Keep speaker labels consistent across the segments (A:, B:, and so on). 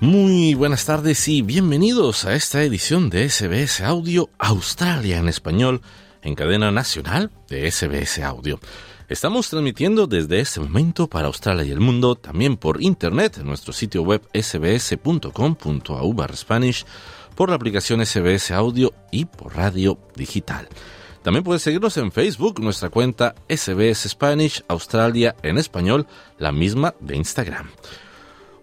A: Muy buenas tardes y bienvenidos a esta edición de SBS Audio Australia en español en cadena nacional de SBS Audio. Estamos transmitiendo desde este momento para Australia y el mundo, también por internet en nuestro sitio web sbs.com.au spanish, por la aplicación SBS Audio y por radio digital. También puedes seguirnos en Facebook, nuestra cuenta SBS Spanish Australia en español, la misma de Instagram.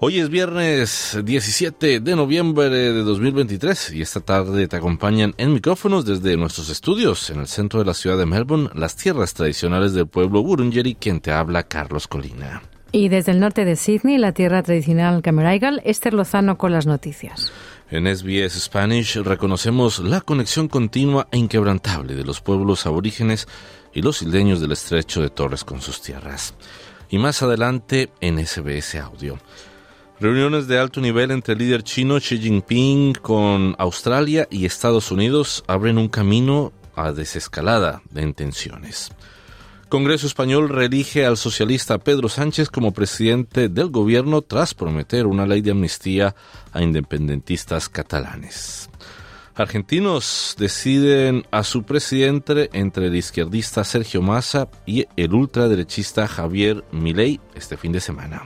A: Hoy es viernes 17 de noviembre de 2023 y esta tarde te acompañan en micrófonos desde nuestros estudios en el centro de la ciudad de Melbourne, las tierras tradicionales del pueblo Wurundjeri, quien te habla Carlos Colina.
B: Y desde el norte de Sydney, la tierra tradicional Cameraigal, Esther Lozano con las noticias.
A: En SBS Spanish reconocemos la conexión continua e inquebrantable de los pueblos aborígenes y los isleños del estrecho de Torres con sus tierras. Y más adelante en SBS Audio. Reuniones de alto nivel entre el líder chino Xi Jinping con Australia y Estados Unidos abren un camino a desescalada de tensiones. Congreso español reelige al socialista Pedro Sánchez como presidente del gobierno tras prometer una ley de amnistía a independentistas catalanes. Argentinos deciden a su presidente entre el izquierdista Sergio Massa y el ultraderechista Javier Milei este fin de semana.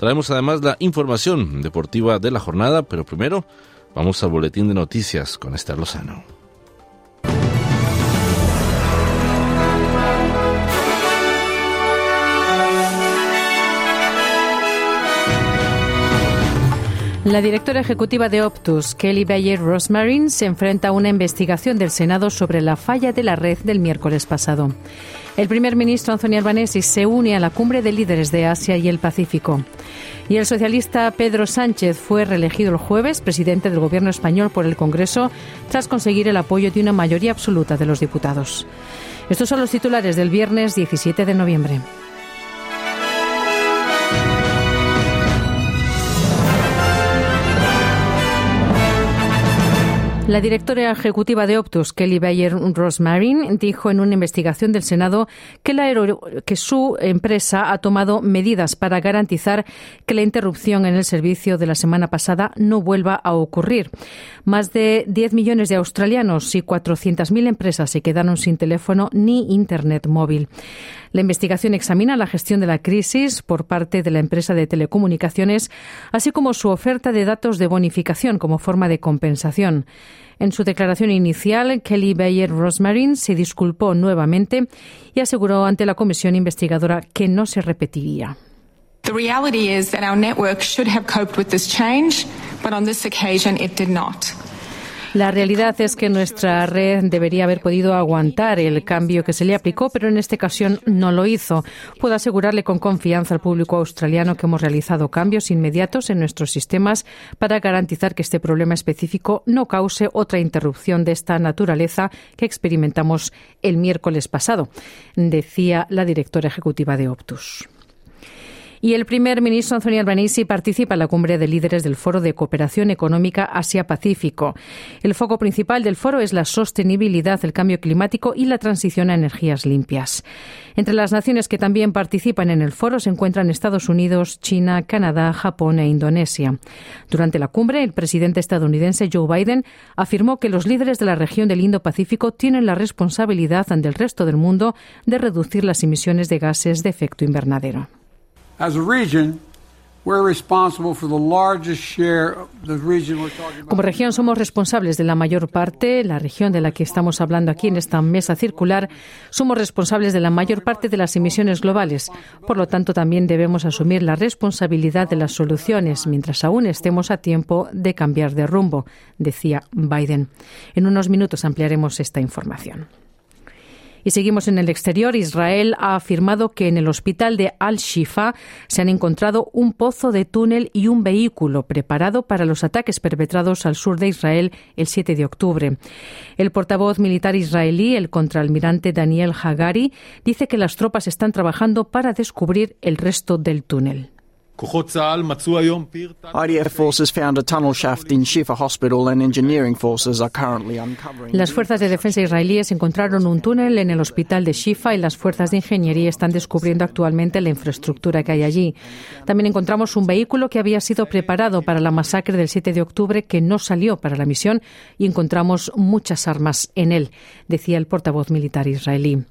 A: Traemos además la información deportiva de la jornada, pero primero vamos al boletín de noticias con Esther Lozano.
B: La directora ejecutiva de Optus, Kelly Bayer Rosmarin, se enfrenta a una investigación del Senado sobre la falla de la red del miércoles pasado. El primer ministro Anthony Albanese se une a la cumbre de líderes de Asia y el Pacífico. Y el socialista Pedro Sánchez fue reelegido el jueves presidente del gobierno español por el Congreso tras conseguir el apoyo de una mayoría absoluta de los diputados. Estos son los titulares del viernes 17 de noviembre. La directora ejecutiva de Optus, Kelly Bayer Rosmarin, dijo en una investigación del Senado que, que su empresa ha tomado medidas para garantizar que la interrupción en el servicio de la semana pasada no vuelva a ocurrir. Más de 10 millones de australianos y 400.000 empresas se quedaron sin teléfono ni Internet móvil. La investigación examina la gestión de la crisis por parte de la empresa de telecomunicaciones, así como su oferta de datos de bonificación como forma de compensación. En su declaración inicial, Kelly Bayer Rosmarin se disculpó nuevamente y aseguró ante la comisión investigadora que no se repetiría.
C: The reality is that our network should have coped with this change, but on this occasion it did not.
B: La realidad es que nuestra red debería haber podido aguantar el cambio que se le aplicó, pero en esta ocasión no lo hizo. Puedo asegurarle con confianza al público australiano que hemos realizado cambios inmediatos en nuestros sistemas para garantizar que este problema específico no cause otra interrupción de esta naturaleza que experimentamos el miércoles pasado, decía la directora ejecutiva de Optus. Y el primer ministro Anthony Albanese participa en la cumbre de líderes del Foro de Cooperación Económica Asia-Pacífico. El foco principal del foro es la sostenibilidad, el cambio climático y la transición a energías limpias. Entre las naciones que también participan en el foro se encuentran Estados Unidos, China, Canadá, Japón e Indonesia. Durante la cumbre, el presidente estadounidense Joe Biden afirmó que los líderes de la región del Indo-Pacífico tienen la responsabilidad ante el resto del mundo de reducir las emisiones de gases de efecto invernadero. Como región somos responsables de la mayor parte, la región de la que estamos hablando aquí en esta mesa circular, somos responsables de la mayor parte de las emisiones globales. Por lo tanto, también debemos asumir la responsabilidad de las soluciones mientras aún estemos a tiempo de cambiar de rumbo, decía Biden. En unos minutos ampliaremos esta información. Y seguimos en el exterior. Israel ha afirmado que en el hospital de Al-Shifa se han encontrado un pozo de túnel y un vehículo preparado para los ataques perpetrados al sur de Israel el 7 de octubre. El portavoz militar israelí, el contraalmirante Daniel Hagari, dice que las tropas están trabajando para descubrir el resto del túnel.
D: IDF forces found a tunnel shaft in Shifa Hospital and engineering forces are currently uncovering.
B: Las fuerzas de defensa israelíes encontraron un túnel en el hospital de Shifa y las fuerzas de ingeniería están descubriendo actualmente la infraestructura que hay allí. También encontramos un vehículo que había sido preparado para la masacre del 7 de octubre que no salió para la misión y encontramos muchas armas en él, decía el portavoz militar israelí.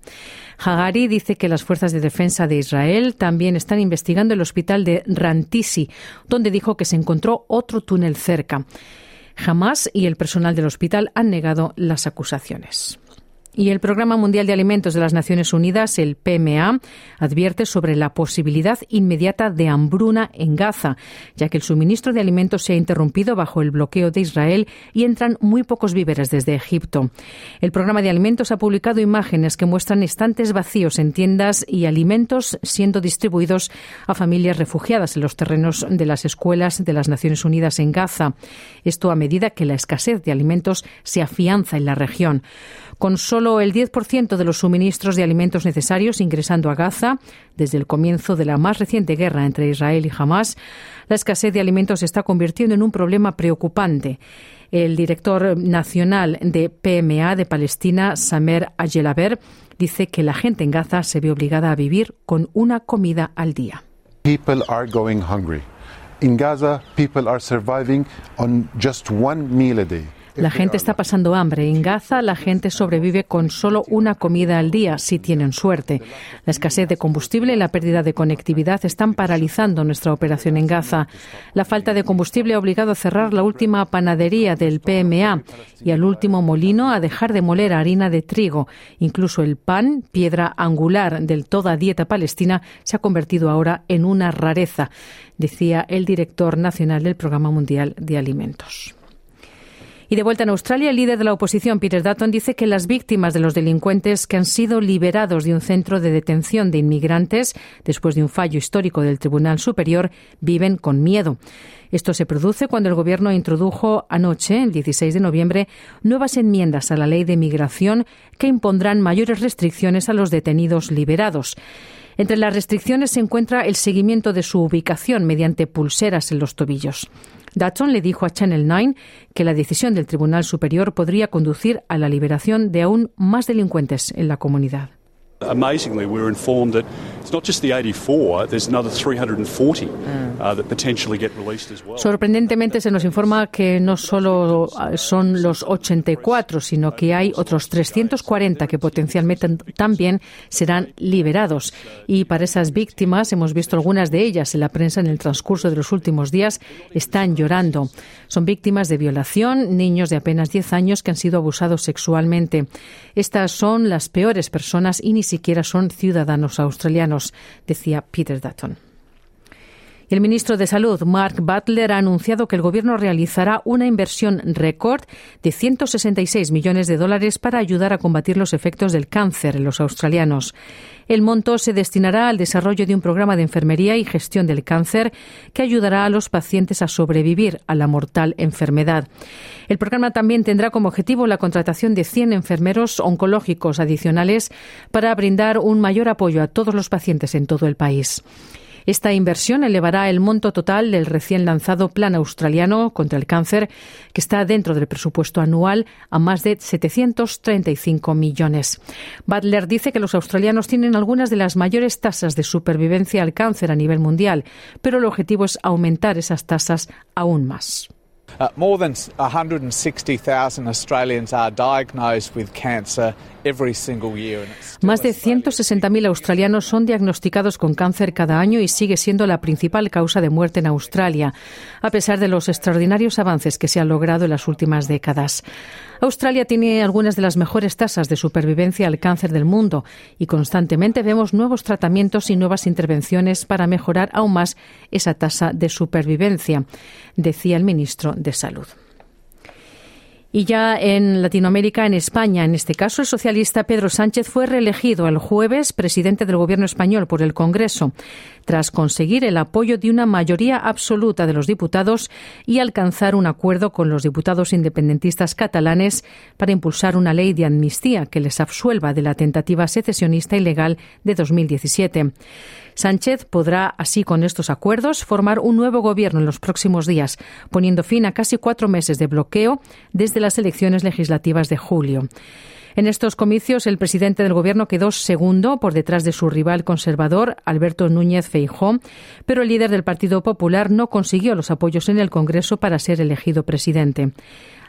B: Hagari dice que las fuerzas de defensa de Israel también están investigando el hospital de Rantisi, donde dijo que se encontró otro túnel cerca. Hamas y el personal del hospital han negado las acusaciones. Y el Programa Mundial de Alimentos de las Naciones Unidas, el PMA, advierte sobre la posibilidad inmediata de hambruna en Gaza, ya que el suministro de alimentos se ha interrumpido bajo el bloqueo de Israel y entran muy pocos víveres desde Egipto. El Programa de Alimentos ha publicado imágenes que muestran estantes vacíos en tiendas y alimentos siendo distribuidos a familias refugiadas en los terrenos de las escuelas de las Naciones Unidas en Gaza. Esto a medida que la escasez de alimentos se afianza en la región con solo el 10% de los suministros de alimentos necesarios ingresando a Gaza desde el comienzo de la más reciente guerra entre Israel y Hamas, la escasez de alimentos se está convirtiendo en un problema preocupante. El director nacional de PMA de Palestina, Samer Ayelaber, dice que la gente en Gaza se ve obligada a vivir con una comida al día.
E: Gaza, day.
B: La gente está pasando hambre. En Gaza la gente sobrevive con solo una comida al día, si tienen suerte. La escasez de combustible y la pérdida de conectividad están paralizando nuestra operación en Gaza. La falta de combustible ha obligado a cerrar la última panadería del PMA y al último molino a dejar de moler harina de trigo. Incluso el pan, piedra angular del toda dieta palestina, se ha convertido ahora en una rareza, decía el director nacional del Programa Mundial de Alimentos. Y de vuelta en Australia, el líder de la oposición, Peter Dutton, dice que las víctimas de los delincuentes que han sido liberados de un centro de detención de inmigrantes después de un fallo histórico del Tribunal Superior viven con miedo. Esto se produce cuando el Gobierno introdujo anoche, el 16 de noviembre, nuevas enmiendas a la ley de migración que impondrán mayores restricciones a los detenidos liberados. Entre las restricciones se encuentra el seguimiento de su ubicación mediante pulseras en los tobillos. Dutton le dijo a Channel 9 que la decisión del Tribunal Superior podría conducir a la liberación de aún más delincuentes en la comunidad.
F: Amazingly, we were informed that it's not just the 84, there's another 340 uh, that potentially get released as well.
B: Sorprendentemente se nos informa que no solo uh, son los 84, sino que hay otros 340 que potencialmente también serán liberados. Y para esas víctimas, hemos visto algunas de ellas en la prensa en el transcurso de los últimos días, están llorando. Son víctimas de violación, niños de apenas 10 años que han sido abusados sexualmente. Estas son las peores personas iniciales siquiera son ciudadanos australianos, decía Peter Dutton. El ministro de Salud, Mark Butler, ha anunciado que el Gobierno realizará una inversión récord de 166 millones de dólares para ayudar a combatir los efectos del cáncer en los australianos. El monto se destinará al desarrollo de un programa de enfermería y gestión del cáncer que ayudará a los pacientes a sobrevivir a la mortal enfermedad. El programa también tendrá como objetivo la contratación de 100 enfermeros oncológicos adicionales para brindar un mayor apoyo a todos los pacientes en todo el país. Esta inversión elevará el monto total del recién lanzado Plan Australiano contra el Cáncer, que está dentro del presupuesto anual, a más de 735 millones. Butler dice que los australianos tienen algunas de las mayores tasas de supervivencia al cáncer a nivel mundial, pero el objetivo es aumentar esas tasas aún más.
G: Uh, more than 160,000 Australians are diagnosed with cancer.
B: Más de 160.000 australianos son diagnosticados con cáncer cada año y sigue siendo la principal causa de muerte en Australia, a pesar de los extraordinarios avances que se han logrado en las últimas décadas. Australia tiene algunas de las mejores tasas de supervivencia al cáncer del mundo y constantemente vemos nuevos tratamientos y nuevas intervenciones para mejorar aún más esa tasa de supervivencia, decía el ministro de Salud. Y ya en Latinoamérica, en España, en este caso, el socialista Pedro Sánchez fue reelegido el jueves presidente del Gobierno español por el Congreso, tras conseguir el apoyo de una mayoría absoluta de los diputados y alcanzar un acuerdo con los diputados independentistas catalanes para impulsar una ley de amnistía que les absuelva de la tentativa secesionista ilegal de 2017. Sánchez podrá, así con estos acuerdos, formar un nuevo gobierno en los próximos días, poniendo fin a casi cuatro meses de bloqueo desde las elecciones legislativas de julio. En estos comicios, el presidente del Gobierno quedó segundo por detrás de su rival conservador, Alberto Núñez Feijó, pero el líder del Partido Popular no consiguió los apoyos en el Congreso para ser elegido presidente.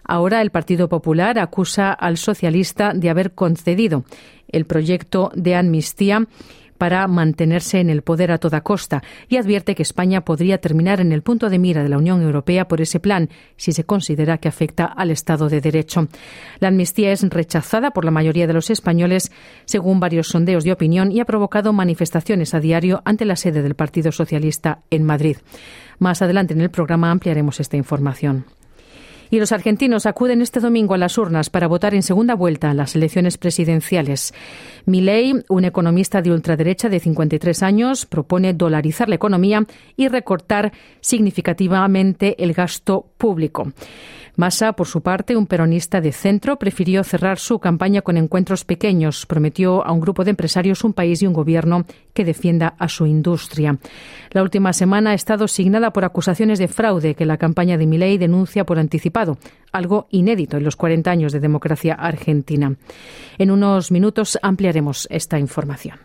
B: Ahora el Partido Popular acusa al socialista de haber concedido el proyecto de amnistía para mantenerse en el poder a toda costa y advierte que España podría terminar en el punto de mira de la Unión Europea por ese plan si se considera que afecta al Estado de Derecho. La amnistía es rechazada por la mayoría de los españoles, según varios sondeos de opinión, y ha provocado manifestaciones a diario ante la sede del Partido Socialista en Madrid. Más adelante en el programa ampliaremos esta información. Y los argentinos acuden este domingo a las urnas para votar en segunda vuelta en las elecciones presidenciales. Milei, un economista de ultraderecha de 53 años, propone dolarizar la economía y recortar significativamente el gasto público. Massa, por su parte, un peronista de centro, prefirió cerrar su campaña con encuentros pequeños. Prometió a un grupo de empresarios un país y un gobierno que defienda a su industria. La última semana ha estado signada por acusaciones de fraude que la campaña de Milei denuncia por algo inédito en los 40 años de democracia argentina. En unos minutos ampliaremos esta información.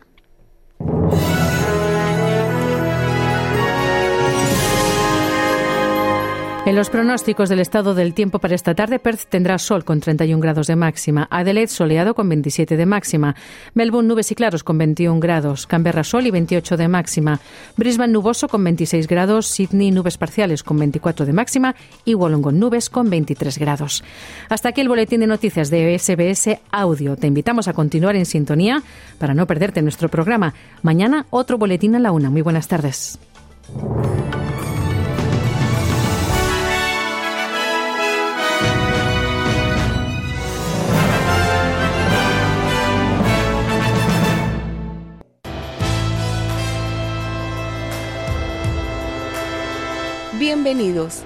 B: Los pronósticos del estado del tiempo para esta tarde, Perth tendrá sol con 31 grados de máxima, Adelaide soleado con 27 de máxima, Melbourne nubes y claros con 21 grados, Canberra sol y 28 de máxima, Brisbane nuboso con 26 grados, Sydney nubes parciales con 24 de máxima y Wollongong nubes con 23 grados. Hasta aquí el boletín de noticias de SBS Audio. Te invitamos a continuar en sintonía para no perderte nuestro programa. Mañana otro boletín a la una. Muy buenas tardes.
H: Bienvenidos.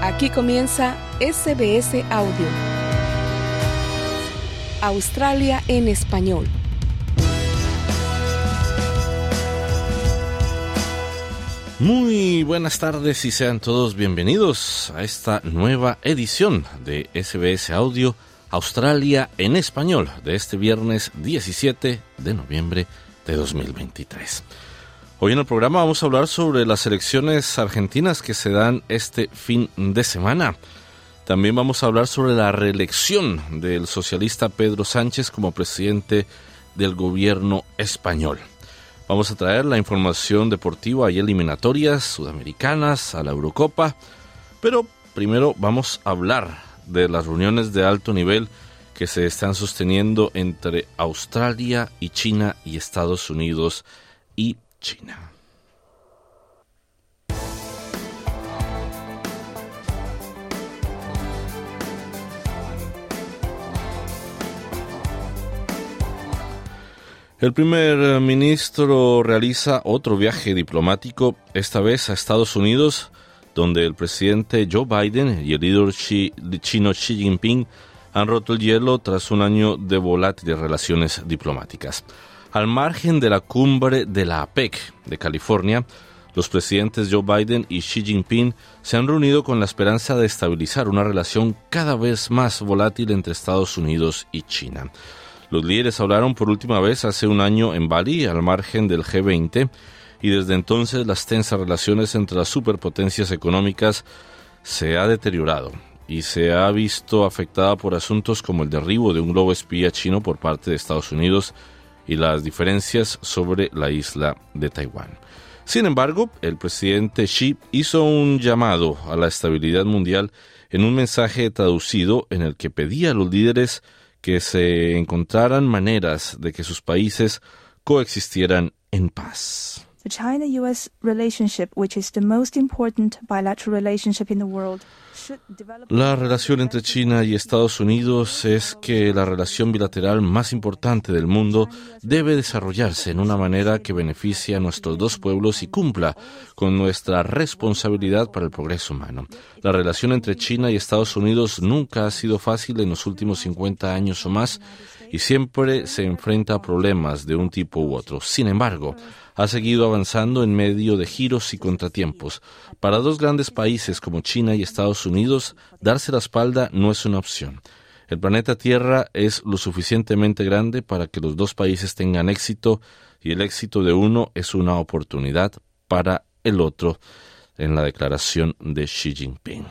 H: Aquí comienza SBS Audio. Australia en español.
A: Muy buenas tardes y sean todos bienvenidos a esta nueva edición de SBS Audio Australia en español de este viernes 17 de noviembre de 2023. Hoy en el programa vamos a hablar sobre las elecciones argentinas que se dan este fin de semana. También vamos a hablar sobre la reelección del socialista Pedro Sánchez como presidente del gobierno español. Vamos a traer la información deportiva y eliminatorias sudamericanas a la Eurocopa, pero primero vamos a hablar de las reuniones de alto nivel que se están sosteniendo entre Australia y China y Estados Unidos y China. El primer ministro realiza otro viaje diplomático, esta vez a Estados Unidos, donde el presidente Joe Biden y el líder chino Xi Jinping han roto el hielo tras un año de volátiles relaciones diplomáticas. Al margen de la cumbre de la APEC de California, los presidentes Joe Biden y Xi Jinping se han reunido con la esperanza de estabilizar una relación cada vez más volátil entre Estados Unidos y China. Los líderes hablaron por última vez hace un año en Bali, al margen del G20, y desde entonces las tensas relaciones entre las superpotencias económicas se ha deteriorado y se ha visto afectada por asuntos como el derribo de un globo espía chino por parte de Estados Unidos y las diferencias sobre la isla de Taiwán. Sin embargo, el presidente Xi hizo un llamado a la estabilidad mundial en un mensaje traducido en el que pedía a los líderes que se encontraran maneras de que sus países coexistieran en paz.
I: the China-US relationship, which is the most important bilateral relationship in the world,
A: la relación entre China y Estados Unidos es que la relación bilateral más importante del mundo debe desarrollarse en una manera que beneficie a nuestros dos pueblos y cumpla con nuestra responsabilidad para el progreso humano. La relación entre China y Estados Unidos nunca ha sido fácil en los últimos 50 años o más y siempre se enfrenta a problemas de un tipo u otro. Sin embargo, ha seguido avanzando en medio de giros y contratiempos. Para dos grandes países como China y Estados Unidos, darse la espalda no es una opción. El planeta Tierra es lo suficientemente grande para que los dos países tengan éxito y el éxito de uno es una oportunidad para el otro en la declaración de Xi Jinping.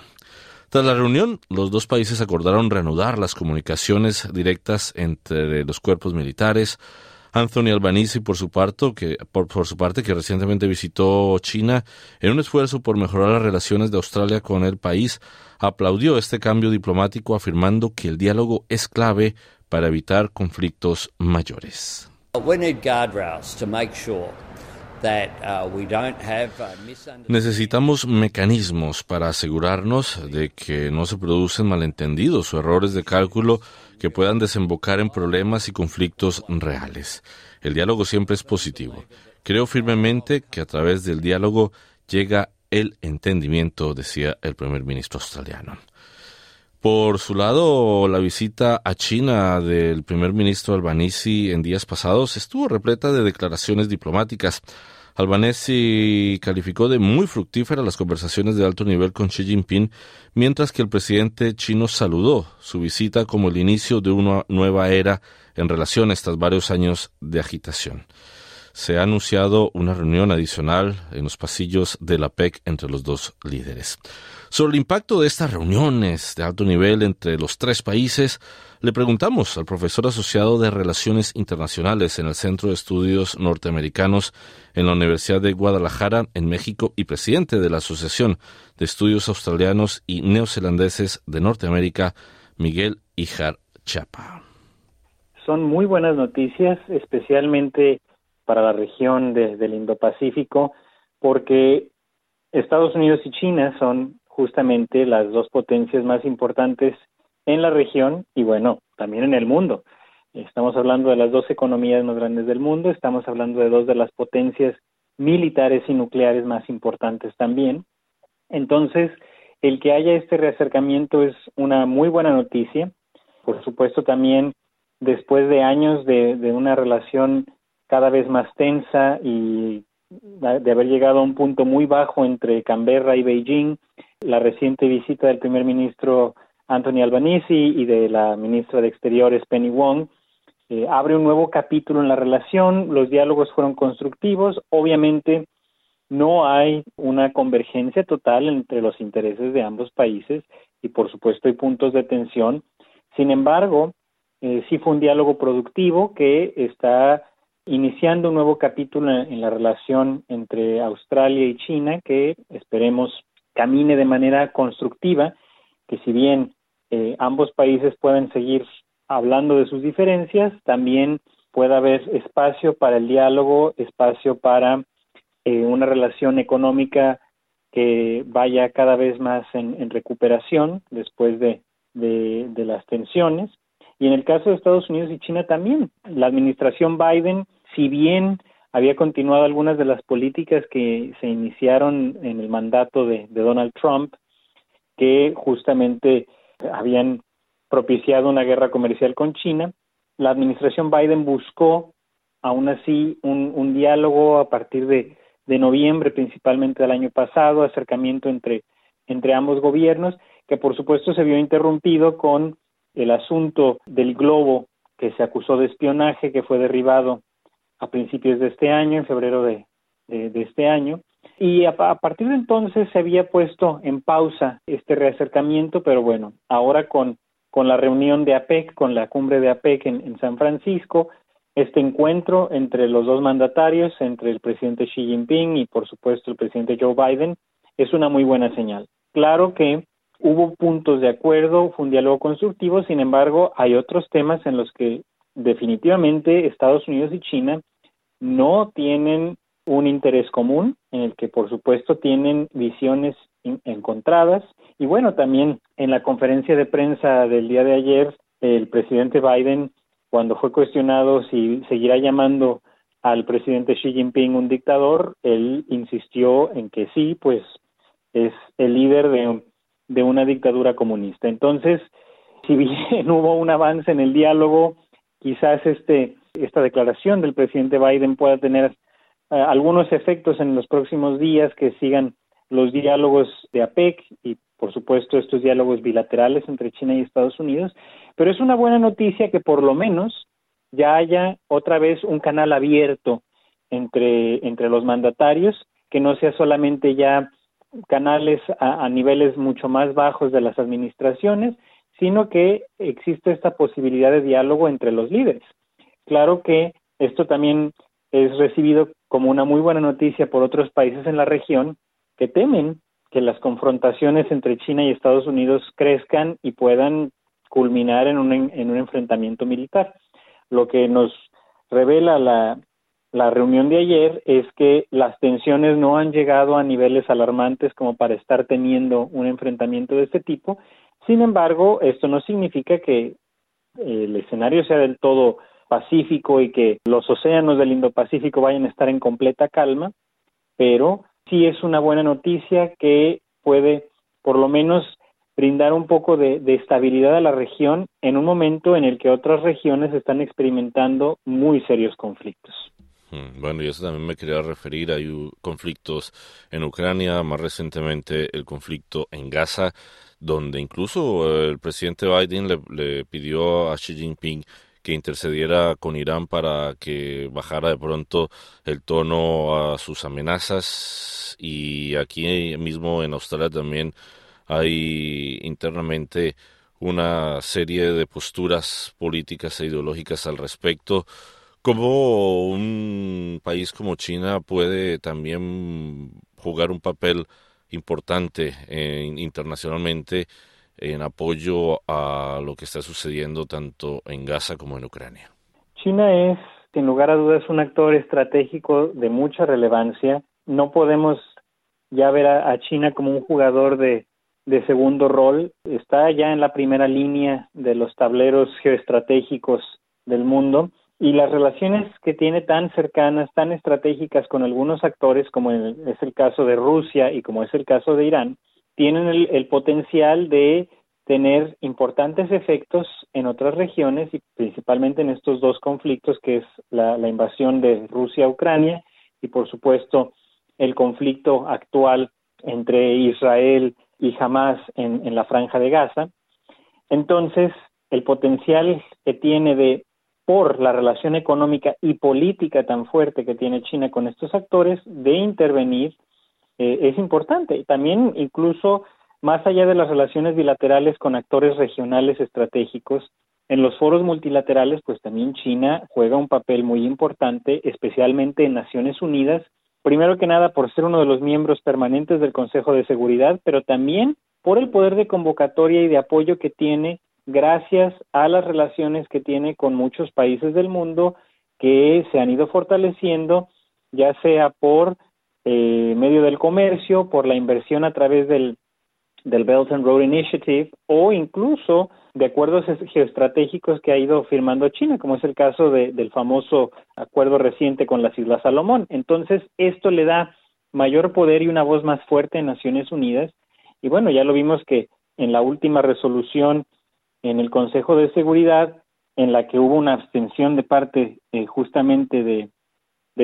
A: Tras la reunión, los dos países acordaron reanudar las comunicaciones directas entre los cuerpos militares, Anthony Albanese, por su, parte, que, por, por, su parte, que recientemente visitó China en un esfuerzo por mejorar las relaciones de Australia con el país, aplaudió este cambio diplomático afirmando que el diálogo es clave para evitar conflictos mayores. Necesitamos mecanismos para asegurarnos de que no se producen malentendidos o errores de cálculo que puedan desembocar en problemas y conflictos reales. El diálogo siempre es positivo. Creo firmemente que a través del diálogo llega el entendimiento, decía el primer ministro australiano. Por su lado, la visita a China del primer ministro Albanese en días pasados estuvo repleta de declaraciones diplomáticas. Albanese calificó de muy fructífera las conversaciones de alto nivel con Xi Jinping, mientras que el presidente chino saludó su visita como el inicio de una nueva era en relaciones tras varios años de agitación. Se ha anunciado una reunión adicional en los pasillos de la PEC entre los dos líderes. Sobre el impacto de estas reuniones de alto nivel entre los tres países, le preguntamos al profesor asociado de Relaciones Internacionales en el Centro de Estudios Norteamericanos en la Universidad de Guadalajara, en México, y presidente de la Asociación de Estudios Australianos y Neozelandeses de Norteamérica, Miguel Ijar Chapa.
J: Son muy buenas noticias, especialmente para la región del Indo-Pacífico, porque Estados Unidos y China son justamente las dos potencias más importantes en la región y bueno, también en el mundo. Estamos hablando de las dos economías más grandes del mundo, estamos hablando de dos de las potencias militares y nucleares más importantes también. Entonces, el que haya este reacercamiento es una muy buena noticia. Por supuesto, también después de años de, de una relación cada vez más tensa y de haber llegado a un punto muy bajo entre Canberra y Beijing, la reciente visita del primer ministro Anthony Albanese y de la ministra de Exteriores Penny Wong eh, abre un nuevo capítulo en la relación, los diálogos fueron constructivos, obviamente no hay una convergencia total entre los intereses de ambos países y por supuesto hay puntos de tensión, sin embargo, eh, sí fue un diálogo productivo que está iniciando un nuevo capítulo en, la relación entre Australia y China que esperemos camine de manera constructiva, que si bien eh, ambos países pueden seguir hablando de sus diferencias, también pueda haber espacio para el diálogo, espacio para eh, una relación económica que vaya cada vez más en, recuperación después de, de las tensiones. Y en el caso de Estados Unidos y China también, la administración Biden si bien había continuado algunas de las políticas que se iniciaron en el mandato de, Donald Trump, que justamente habían propiciado una guerra comercial con China, la administración Biden buscó aún así un, diálogo a partir de, noviembre, principalmente del año pasado, acercamiento entre, entre ambos gobiernos, que por supuesto se vio interrumpido con el asunto del globo que se acusó de espionaje, que fue derribado a principios de este año, en febrero de, este año, y a, partir de entonces se había puesto en pausa este reacercamiento, pero bueno, ahora con, con la reunión de APEC, con la cumbre de APEC en, en San Francisco, este encuentro entre los dos mandatarios, entre el presidente Xi Jinping y por supuesto el presidente Joe Biden, es una muy buena señal. Claro que hubo puntos de acuerdo, fue un diálogo constructivo, sin embargo, hay otros temas en los que definitivamente Estados Unidos y China no tienen un interés común en el que por supuesto tienen visiones encontradas y bueno, también en la conferencia de prensa del día de ayer, el presidente Biden, cuando fue cuestionado si seguirá llamando al presidente Xi Jinping un dictador, él insistió en que sí, pues es el líder de, de una dictadura comunista. Entonces, si bien hubo un avance en el diálogo, quizás este esta declaración del presidente Biden pueda tener eh, algunos efectos en los próximos días que sigan los diálogos de APEC y por supuesto estos diálogos bilaterales entre China y Estados Unidos, pero es una buena noticia que por lo menos ya haya otra vez un canal abierto entre, entre los mandatarios, que no sea solamente ya canales a, a niveles mucho más bajos de las administraciones, sino que existe esta posibilidad de diálogo entre los líderes. Claro que esto también es recibido como una muy buena noticia por otros países en la región que temen que las confrontaciones entre China y Estados Unidos crezcan y puedan culminar en un, en un enfrentamiento militar. Lo que nos revela la, la reunión de ayer es que las tensiones no han llegado a niveles alarmantes como para estar teniendo un enfrentamiento de este tipo. Sin embargo, esto no significa que el escenario sea del todo pacífico y que los océanos del Indo-Pacífico vayan a estar en completa calma, pero sí es una buena noticia que puede por lo menos brindar un poco de, estabilidad a la región en un momento en el que otras regiones están experimentando muy serios conflictos.
A: Mm, bueno, y eso también me quería referir. Hay conflictos en Ucrania, más recientemente el conflicto en Gaza, donde incluso el presidente Biden le, le pidió a Xi Jinping que intercediera con Irán para que bajara de pronto el tono a sus amenazas y aquí mismo en Australia también hay internamente una serie de posturas políticas e ideológicas al respecto. ¿Cómo un país como China puede también jugar un papel importante internacionalmente en apoyo a lo que está sucediendo tanto en Gaza como en Ucrania?
J: China es, sin lugar a dudas, un actor estratégico de mucha relevancia. No podemos ya ver a, China como un jugador de, de segundo rol. Está ya en la primera línea de los tableros geoestratégicos del mundo y las relaciones que tiene tan cercanas, tan estratégicas con algunos actores, como es el caso de Rusia y como es el caso de Irán, tienen el, potencial de tener importantes efectos en otras regiones y principalmente en estos dos conflictos que es la, invasión de Rusia a Ucrania y por supuesto el conflicto actual entre Israel y Hamas en la franja de Gaza. Entonces, el potencial que tiene de, por la relación económica y política tan fuerte que tiene China con estos actores, de intervenir eh, es importante. También incluso más allá de las relaciones bilaterales con actores regionales estratégicos, en los foros multilaterales, pues también China juega un papel muy importante, especialmente en Naciones Unidas, primero que nada por ser uno de los miembros permanentes del Consejo de Seguridad, pero también por el poder de convocatoria y de apoyo que tiene gracias a las relaciones que tiene con muchos países del mundo que se han ido fortaleciendo, ya sea por eh, medio del comercio, por la inversión a través del, del Belt and Road Initiative o incluso de acuerdos geoestratégicos que ha ido firmando China, como es el caso de, del famoso acuerdo reciente con las Islas Salomón. Entonces, esto le da mayor poder y una voz más fuerte en Naciones Unidas. Y bueno, ya lo vimos que en la última resolución en el Consejo de Seguridad, en la que hubo una abstención de parte eh, justamente de,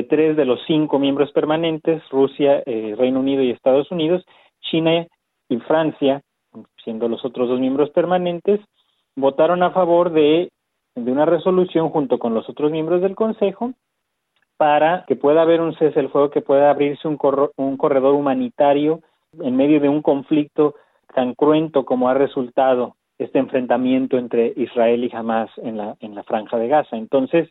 J: tres de los cinco miembros permanentes, Rusia, eh, Reino Unido y Estados Unidos, China y Francia, siendo los otros dos miembros permanentes, votaron a favor de, de una resolución junto con los otros miembros del Consejo para que pueda haber un cese del fuego, que pueda abrirse un, un corredor humanitario en medio de un conflicto tan cruento como ha resultado este enfrentamiento entre Israel y Hamas en la, en la franja de Gaza. Entonces,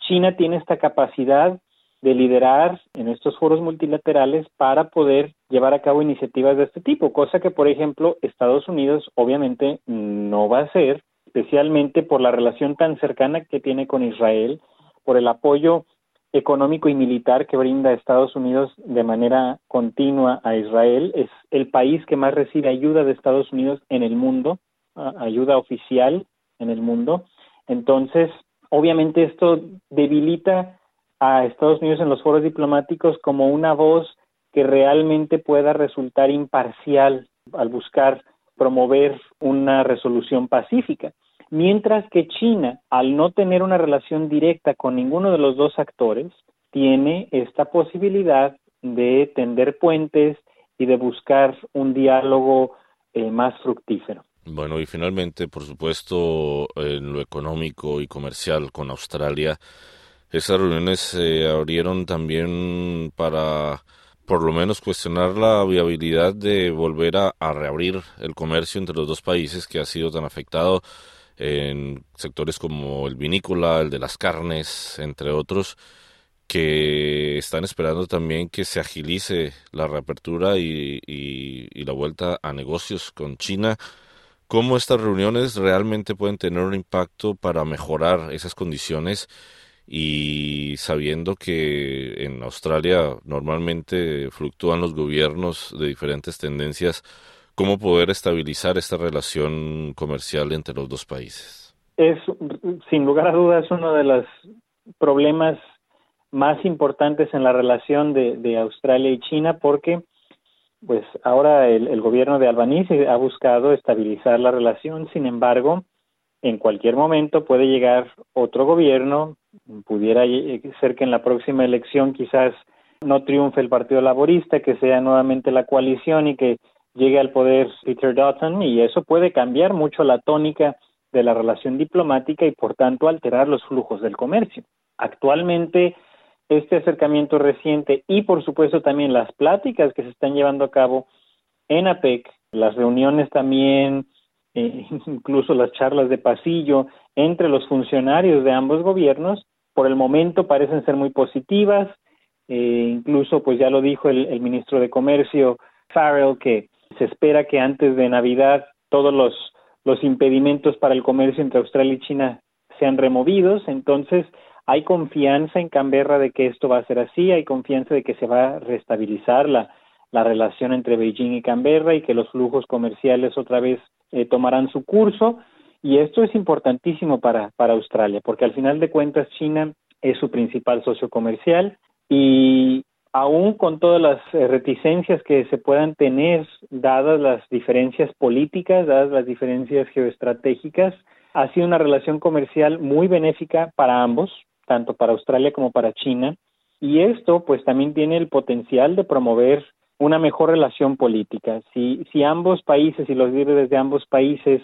J: China tiene esta capacidad de liderar en estos foros multilaterales para poder llevar a cabo iniciativas de este tipo, cosa que, por ejemplo, Estados Unidos obviamente no va a hacer, especialmente por la relación tan cercana que tiene con Israel, por el apoyo económico y militar que brinda Estados Unidos de manera continua a Israel. Es el país que más recibe ayuda de Estados Unidos en el mundo, ayuda oficial en el mundo. Entonces, obviamente esto debilita a Estados Unidos en los foros diplomáticos como una voz que realmente pueda resultar imparcial al buscar promover una resolución pacífica. Mientras que China, al no tener una relación directa con ninguno de los dos actores, tiene esta posibilidad de tender puentes y de buscar un diálogo eh, más fructífero.
A: Bueno, y finalmente, por supuesto, en lo económico y comercial con Australia, esas reuniones se abrieron también para por lo menos cuestionar la viabilidad de volver a, reabrir el comercio entre los dos países que ha sido tan afectado en sectores como el vinícola, el de las carnes, entre otros, que están esperando también que se agilice la reapertura y, la vuelta a negocios con China. ¿Cómo estas reuniones realmente pueden tener un impacto para mejorar esas condiciones? y sabiendo que en Australia normalmente fluctúan los gobiernos de diferentes tendencias, ¿cómo poder estabilizar esta relación comercial entre los dos países?
J: Es, sin lugar a dudas, uno de los problemas más importantes en la relación de, Australia y China porque pues ahora el, el, gobierno de Albanese ha buscado estabilizar la relación, sin embargo, en cualquier momento puede llegar otro gobierno pudiera ser que en la próxima elección quizás no triunfe el Partido Laborista, que sea nuevamente la coalición y que llegue al poder Peter Dutton y eso puede cambiar mucho la tónica de la relación diplomática y por tanto alterar los flujos del comercio. Actualmente este acercamiento reciente y por supuesto también las pláticas que se están llevando a cabo en APEC, las reuniones también, eh, incluso las charlas de pasillo entre los funcionarios de ambos gobiernos, por el momento parecen ser muy positivas. Eh, incluso, pues ya lo dijo el, ministro de Comercio, Farrell, que se espera que antes de Navidad todos los, los impedimentos para el comercio entre Australia y China sean removidos. Entonces, hay confianza en Canberra de que esto va a ser así, hay confianza de que se va a restabilizar la, la relación entre Beijing y Canberra y que los flujos comerciales otra vez eh, tomarán su curso. Y esto es importantísimo para, para Australia, porque al final de cuentas China es su principal socio comercial y aún con todas las eh, reticencias que se puedan tener, dadas las diferencias políticas, dadas las diferencias geoestratégicas, ha sido una relación comercial muy benéfica para ambos, tanto para Australia como para China, y esto pues también tiene el potencial de promover una mejor relación política. Si, si ambos países y los líderes de ambos países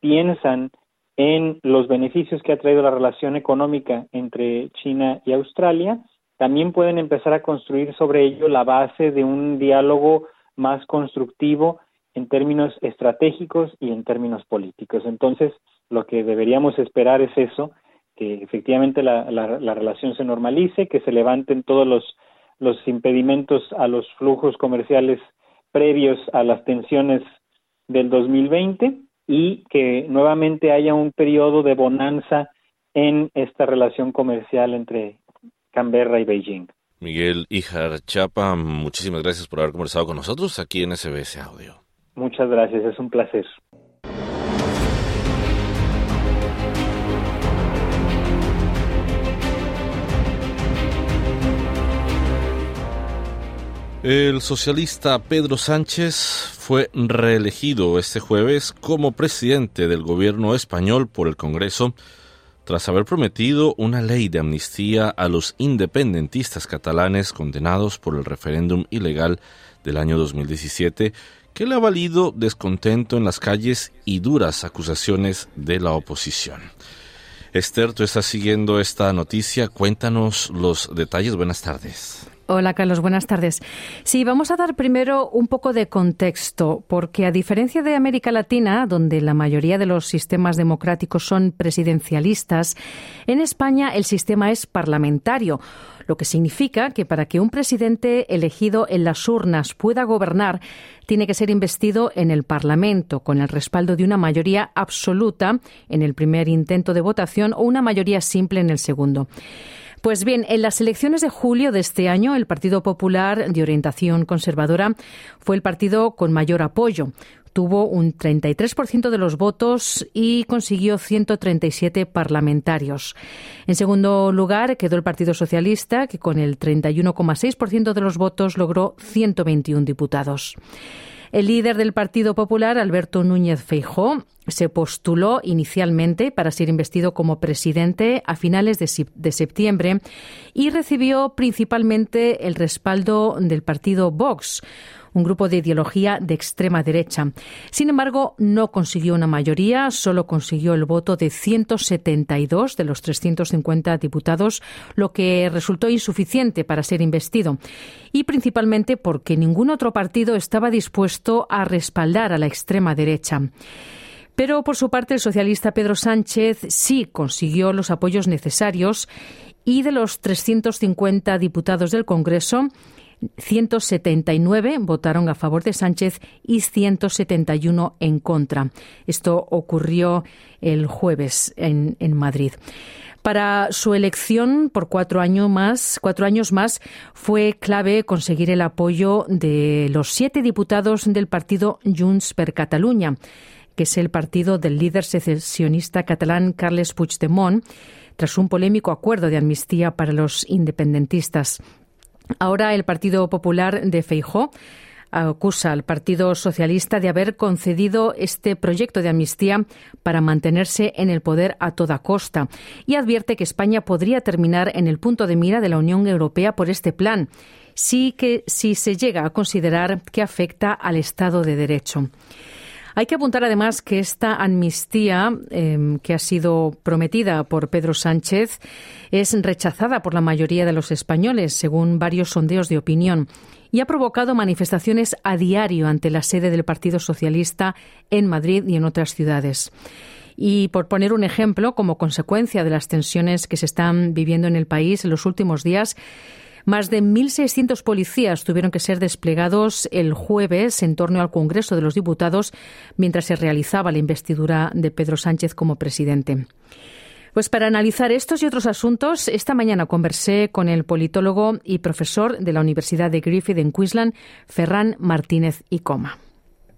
J: piensan en los beneficios que ha traído la relación económica entre China y Australia, también pueden empezar a construir sobre ello la base de un diálogo más constructivo en términos estratégicos y en términos políticos. Entonces, lo que deberíamos esperar es eso, que efectivamente la, la, relación se normalice, que se levanten todos los, los impedimentos a los flujos comerciales previos a las tensiones del 2020 y que nuevamente haya un periodo de bonanza en esta relación comercial entre Canberra y Beijing.
A: Miguel Ijar Chapa, muchísimas gracias por haber conversado con nosotros aquí en SBS Audio.
J: Muchas gracias, es un placer.
A: El socialista Pedro Sánchez fue reelegido este jueves como presidente del gobierno español por el Congreso tras haber prometido una ley de amnistía a los independentistas catalanes condenados por el referéndum ilegal del año 2017 que le ha valido descontento en las calles y duras acusaciones de la oposición. Esther, tú estás siguiendo esta noticia, cuéntanos los detalles. Buenas tardes.
B: Hola Carlos, buenas tardes. Sí, vamos a dar primero un poco de contexto, porque a diferencia de América Latina, donde la mayoría de los sistemas democráticos son presidencialistas, en España el sistema es parlamentario, lo que significa que para que un presidente elegido en las urnas pueda gobernar, tiene que ser investido en el Parlamento, con el respaldo de una mayoría absoluta en el primer intento de votación o una mayoría simple en el segundo. Pues bien, en las elecciones de julio de este año, el Partido Popular de orientación conservadora fue el partido con mayor apoyo. Tuvo un 33% de los votos y consiguió 137 parlamentarios. En segundo lugar quedó el Partido Socialista, que con el 31,6% de los votos logró 121 diputados. El líder del Partido Popular, Alberto Núñez Feijó, se postuló inicialmente para ser investido como presidente a finales de, septiembre y recibió principalmente el respaldo del partido Vox un grupo de ideología de extrema derecha. Sin embargo, no consiguió una mayoría, solo consiguió el voto de 172 de los 350 diputados, lo que resultó insuficiente para ser investido, y principalmente porque ningún otro partido estaba dispuesto a respaldar a la extrema derecha. Pero por su parte el socialista Pedro Sánchez sí consiguió los apoyos necesarios y de los 350 diputados del Congreso, 179 votaron a favor de Sánchez y 171 en contra. Esto ocurrió el jueves en, Madrid. Para su elección por cuatro años más, cuatro años más, fue clave conseguir el apoyo de los siete diputados del partido Junts per Catalunya, que es el partido del líder secesionista catalán Carles Puigdemont, tras un polémico acuerdo de amnistía para los independentistas. Ahora el Partido Popular de Feijó acusa al Partido Socialista de haber concedido este proyecto de amnistía para mantenerse en el poder a toda costa y advierte que España podría terminar en el punto de mira de la Unión Europea por este plan, sí que si se llega a considerar que afecta al Estado de Derecho. Hay que apuntar además que esta amnistía em, que ha sido prometida por Pedro Sánchez es rechazada por la mayoría de los españoles, según varios sondeos de opinión, y ha provocado manifestaciones a diario ante la sede del Partido Socialista en Madrid y en otras ciudades. Y por poner un ejemplo, como consecuencia de las tensiones que se están viviendo en el país en los últimos días, más de 1.600 policías tuvieron que ser desplegados el jueves en torno al Congreso de los Diputados mientras se realizaba la investidura de Pedro Sánchez como presidente. Pues para analizar estos y otros asuntos, esta mañana conversé con el politólogo y profesor de la Universidad de Griffith en Queensland, Ferran Martínez y Coma.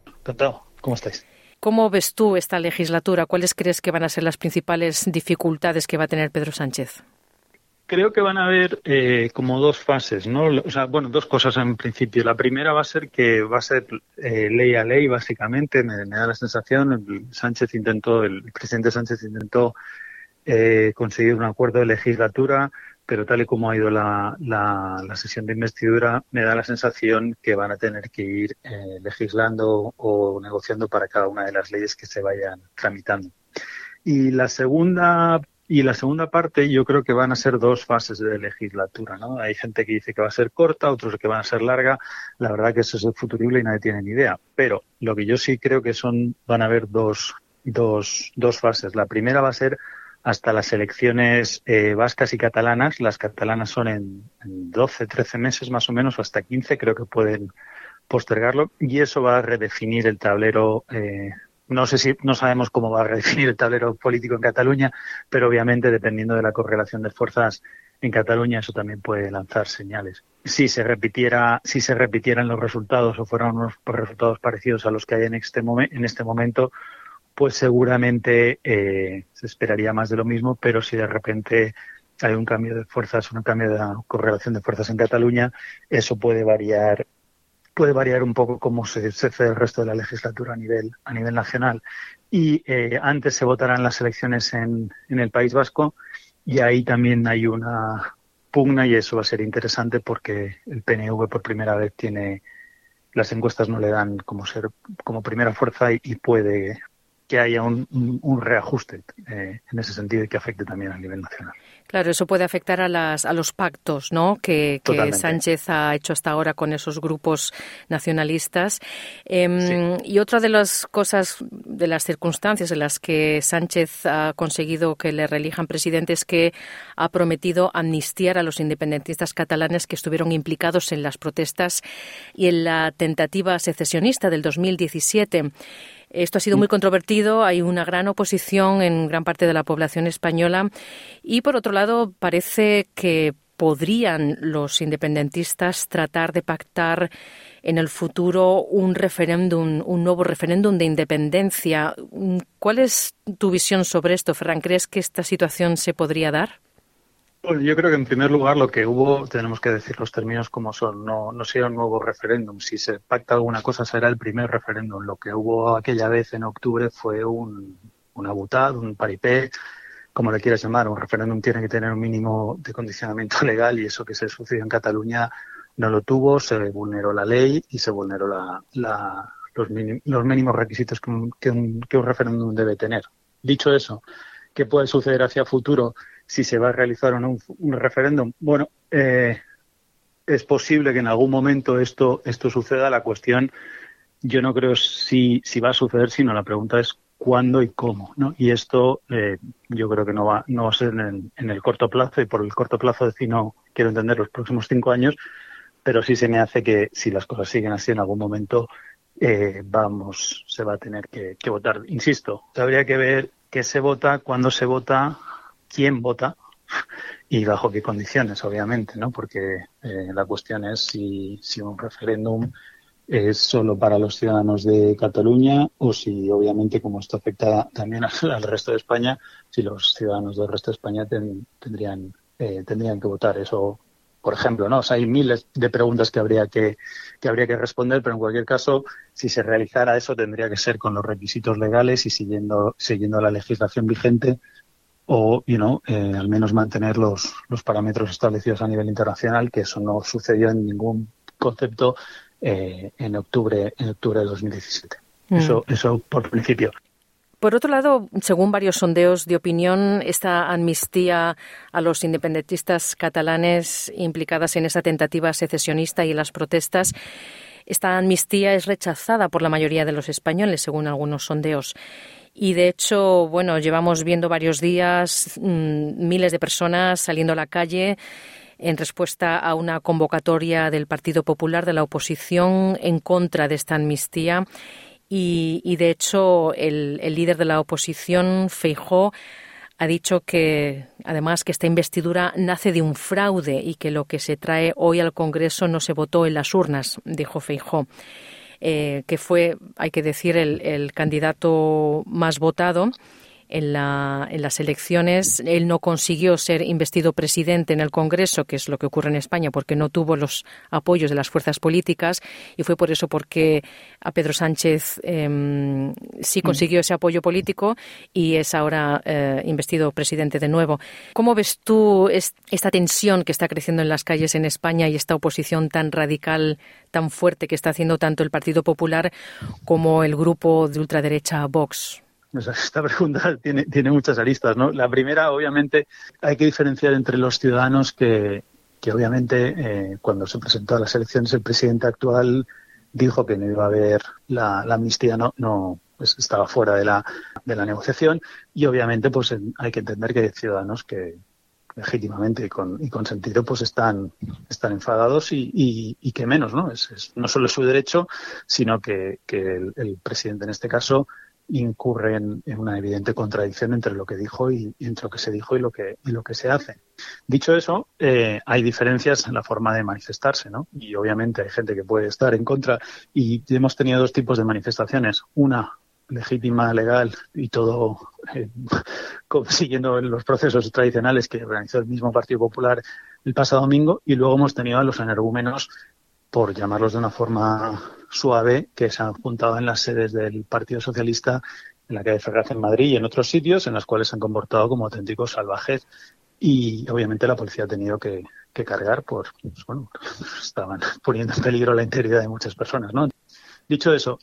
K: Encantado. ¿Cómo estáis?
B: ¿Cómo ves tú esta legislatura? ¿Cuáles crees que van a ser las principales dificultades que va a tener Pedro Sánchez?
K: Creo que van a haber eh, como dos fases, ¿no? O sea, bueno, dos cosas en principio. La primera va a ser que va a ser eh, ley a ley, básicamente. Me, da la sensación, el Sánchez intentó, el presidente Sánchez intentó eh, conseguir un acuerdo de legislatura, pero tal y como ha ido la, la, la, sesión de investidura, me da la sensación que van a tener que ir legislando o negociando para cada una de las leyes que se vayan tramitando. Y la segunda y la segunda parte yo creo que van a ser dos fases de legislatura, ¿no? Hay gente que dice que va a ser corta, otros que van a ser larga. La verdad que eso es futurible y nadie tiene ni idea. Pero lo que yo sí creo que son, van a haber dos, dos, dos fases. La primera va a ser hasta las elecciones eh, vascas y catalanas. Las catalanas son en, en 12, 13 meses más o menos, hasta 15, creo que pueden postergarlo. Y eso va a redefinir el tablero eh, no sé si no sabemos cómo va a redefinir el tablero político en Cataluña, pero obviamente dependiendo de la correlación de fuerzas en Cataluña eso también puede lanzar señales. Si se repitiera, si se repitieran los resultados o fueran unos resultados parecidos a los que hay en este, en este momento, pues seguramente eh, se esperaría más de lo mismo, pero si de repente hay un cambio de fuerzas, un cambio de la correlación de fuerzas en Cataluña, eso puede variar puede variar un poco cómo se, hace el resto de la legislatura a nivel, a nivel nacional. Y eh, antes se votarán las elecciones en, en el País Vasco y ahí también hay una pugna y eso va a ser interesante porque el PNV por primera vez tiene las encuestas no le dan como ser como primera fuerza y, puede que haya un, un, reajuste eh, en ese sentido y que afecte también a nivel nacional.
B: Claro, eso puede afectar a, las, a los pactos ¿no? que, Sánchez ha hecho hasta ahora con esos grupos nacionalistas. Em, y otra de las cosas, de las circunstancias en las que Sánchez ha conseguido que le reelijan presidente es que ha prometido amnistiar a los independentistas catalanes que estuvieron implicados en las protestas y en la tentativa secesionista del 2017. Esto ha sido muy controvertido, hay una gran oposición en gran parte de la población española y, por otro lado, parece que podrían los independentistas tratar de pactar en el futuro un referéndum, un nuevo referéndum de independencia. ¿Cuál es tu visión sobre esto, Ferran? ¿Crees que esta situación se podría dar?
K: Bueno, yo creo que en primer lugar lo que hubo, tenemos que decir los términos como son, no, no será un nuevo referéndum. Si se pacta alguna cosa será el primer referéndum. Lo que hubo aquella vez en octubre fue un, una butad, un paripé, como le quieras llamar. Un referéndum tiene que tener un mínimo de condicionamiento legal y eso que se sucedió en Cataluña no lo tuvo, se vulneró la ley y se vulneró la, la, los, mínimos requisitos que un, que un, que un referéndum debe tener. Dicho eso, ¿qué puede suceder hacia futuro? Si se va a realizar o no un, referéndum. Bueno, eh, es posible que en algún momento esto, esto suceda. La cuestión, yo no creo si, si va a suceder, sino la pregunta es cuándo y cómo. ¿no? Y esto eh, yo creo que no va, no va a ser en, el corto plazo, y por el corto plazo decir no quiero entender los próximos cinco años, pero sí se me hace que si las cosas siguen así en algún momento, eh, vamos, se va a tener que votar. Insisto, habría que ver qué se vota, cuándo se vota, quién vota y bajo qué condiciones, obviamente, ¿no? Porque eh, la cuestión es si, un referéndum es solo para los ciudadanos de Cataluña o si, obviamente, como esto afecta también al, resto de España, si los ciudadanos del resto de España tendrían, eh, tendrían que votar. Eso, por ejemplo, ¿no? Hay miles de preguntas que habría que, que habría que responder, pero en cualquier caso, si se realizara eso, tendría que ser con los requisitos legales y siguiendo, siguiendo la legislación vigente o you know, eh, al menos mantener los, los parámetros establecidos a nivel internacional, que eso no sucedió en ningún concepto eh, en octubre en octubre de 2017. Mm. Eso, eso por principio.
B: Por otro lado, según varios sondeos de opinión, esta amnistía a los independentistas catalanes implicadas en esa tentativa secesionista y las protestas, esta amnistía es rechazada por la mayoría de los españoles, según algunos sondeos. Y de hecho, bueno, llevamos viendo varios días mm, miles de personas saliendo a la calle en respuesta a una convocatoria del Partido Popular de la oposición en contra de esta amnistía. Y, de hecho, el, el, líder de la oposición, Feijó, ha dicho que, además, que esta investidura nace de un fraude y que lo que se trae hoy al Congreso no se votó en las urnas, dijo Feijó. Eh, que fue, hay que decir, el, candidato más votado. En, la, en, las elecciones. Él no consiguió ser investido presidente en el Congreso, que es lo que ocurre en España, porque no tuvo los apoyos de las fuerzas políticas y fue por eso porque a Pedro Sánchez em, sí mm. consiguió ese apoyo político y es ahora eh, investido presidente de nuevo. ¿Cómo ves tú esta tensión que está creciendo en las calles en España y esta oposición tan radical tan fuerte que está haciendo tanto el Partido Popular como el grupo de ultraderecha Vox?
K: Esta pregunta tiene, tiene muchas aristas, ¿no? La primera, obviamente, hay que diferenciar entre los ciudadanos que, que obviamente, eh, cuando se presentó a las elecciones, el presidente actual dijo que no iba a haber la, amnistía, no, no pues estaba fuera de la, de la negociación y obviamente pues hay que entender que hay ciudadanos que, legítimamente y con, y con sentido, pues están, están enfadados y, y, que menos, ¿no? Es, no solo es su derecho, sino que, que el, presidente en este caso incurre en, una evidente contradicción entre lo que dijo y, entre lo que se dijo y lo que, y lo que se hace. Dicho eso, eh, hay diferencias en la forma de manifestarse, ¿no? Y obviamente hay gente que puede estar en contra y hemos tenido dos tipos de manifestaciones. Una legítima, legal y todo eh, siguiendo los procesos tradicionales que organizó el mismo Partido Popular el pasado domingo y luego hemos tenido a los energúmenos, por llamarlos de una forma suave, que se han juntado en las sedes del Partido Socialista en la calle Ferraz en Madrid y en otros sitios en los cuales se han comportado como auténticos salvajes y obviamente la policía ha tenido que, cargar por, pues, bueno, estaban poniendo en peligro la integridad de muchas personas, ¿no? Dicho eso,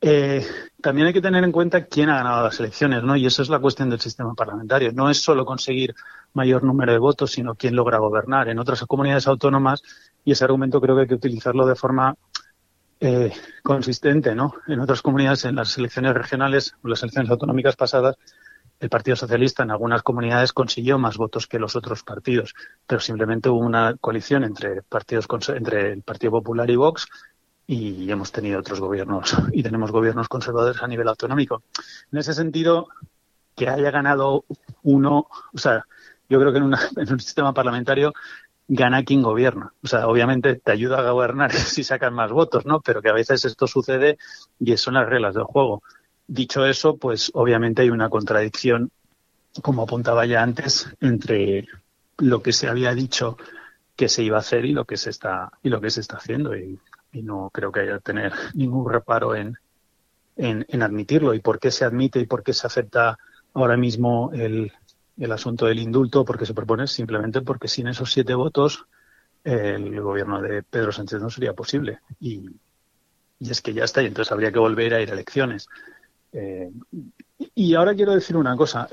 K: eh, también hay que tener en cuenta quién ha ganado las elecciones, ¿no? Y esa es la cuestión del sistema parlamentario. No es solo conseguir mayor número de votos, sino quién logra gobernar. En otras comunidades autónomas, y ese argumento creo que hay que utilizarlo de forma eh, consistente, ¿no? En otras comunidades, en las elecciones regionales o las elecciones autonómicas pasadas, el Partido Socialista en algunas comunidades consiguió más votos que los otros partidos, pero simplemente hubo una coalición entre partidos entre el Partido Popular y Vox y hemos tenido otros gobiernos y tenemos gobiernos conservadores a nivel autonómico. En ese sentido, que haya ganado uno, o sea, yo creo que en, en un sistema parlamentario gana quien gobierna. O sea, obviamente te ayuda a gobernar si sacan más votos, ¿no? Pero que a veces esto sucede y son las reglas del juego. Dicho eso, pues obviamente hay una contradicción, como apuntaba ya antes, entre lo que se había dicho que se iba a hacer y lo que se está y lo que se está haciendo y, no creo que haya tener ningún reparo en, en, admitirlo y por qué se admite y por qué se acepta ahora mismo el, el asunto del indulto porque se propone simplemente porque sin esos siete votos el gobierno de Pedro Sánchez no sería posible y, y es que ya está y entonces habría que volver a ir a elecciones eh, y ahora quiero decir una cosa.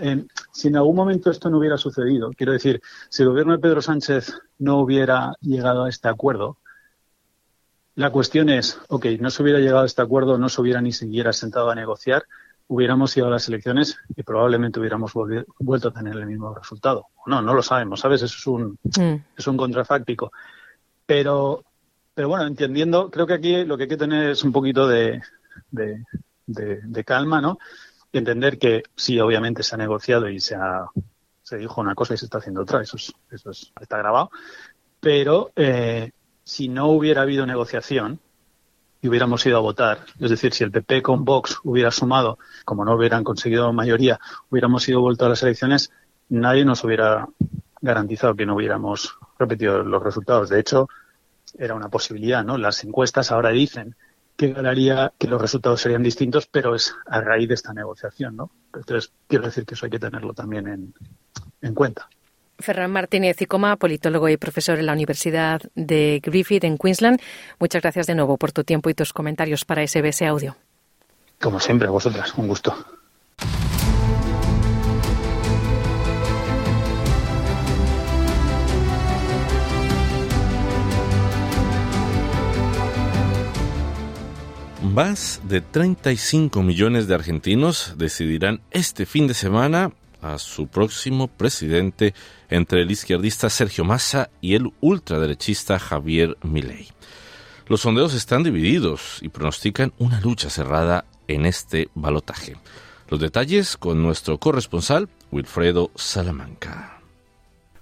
K: si en algún momento esto no hubiera sucedido, quiero decir, si el gobierno de Pedro Sánchez no hubiera llegado a este acuerdo, la cuestión es, ok, no se hubiera llegado a este acuerdo, no se hubiera ni siquiera sentado a negociar, hubiéramos ido a las elecciones y probablemente hubiéramos vuelto a tener el mismo resultado. No, no lo sabemos, ¿sabes? Eso es un, mm. es un contrafáctico. Pero, pero bueno, entendiendo, creo que aquí lo que hay que tener es un poquito de de, calma, ¿no? Y entender que sí, obviamente se ha negociado y se ha, se dijo una cosa y se está haciendo otra, eso, es, eso está grabado, pero eh, si no hubiera habido negociación y hubiéramos ido a votar, es decir, si el PP con Vox hubiera sumado, como no hubieran conseguido mayoría, hubiéramos ido vuelto a las elecciones, nadie nos hubiera garantizado que no hubiéramos repetido los resultados. De hecho, era una posibilidad, ¿no? Las encuestas ahora dicen que los resultados serían distintos, pero es a raíz de esta negociación, ¿no? Entonces, quiero decir que eso hay que tenerlo también en cuenta.
B: Ferran Martínez y Coma, politólogo y profesor en la Universidad de Griffith en Queensland. Muchas gracias de nuevo por tu tiempo y tus comentarios para SBS Audio.
K: Como siempre, a vosotras. Un gusto.
A: Más de 35 millones de argentinos decidirán este fin de semana a su próximo presidente entre el izquierdista Sergio Massa y el ultraderechista Javier Milei. Los sondeos están divididos y pronostican una lucha cerrada en este balotaje. Los detalles con nuestro corresponsal Wilfredo Salamanca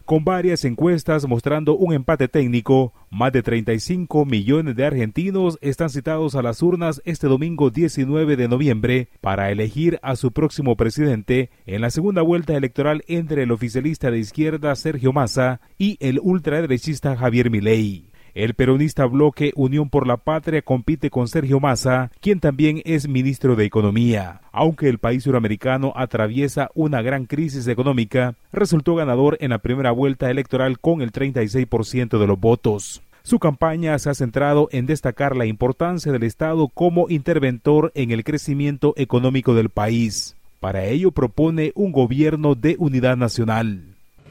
L: con varias encuestas mostrando un empate técnico. Más de 35 millones de argentinos están citados a las urnas este domingo 19 de noviembre para elegir a su próximo presidente en la segunda vuelta electoral entre el oficialista de izquierda Sergio Massa y el ultraderechista Javier Milei. El peronista bloque Unión por la Patria compite con Sergio Massa, quien también es ministro de Economía. Aunque el país suramericano atraviesa una gran crisis económica, resultó ganador en la primera vuelta electoral con el 36% de los votos. Su campaña se ha centrado en destacar la importancia del Estado como interventor en el crecimiento económico del país. Para ello propone un gobierno de unidad nacional.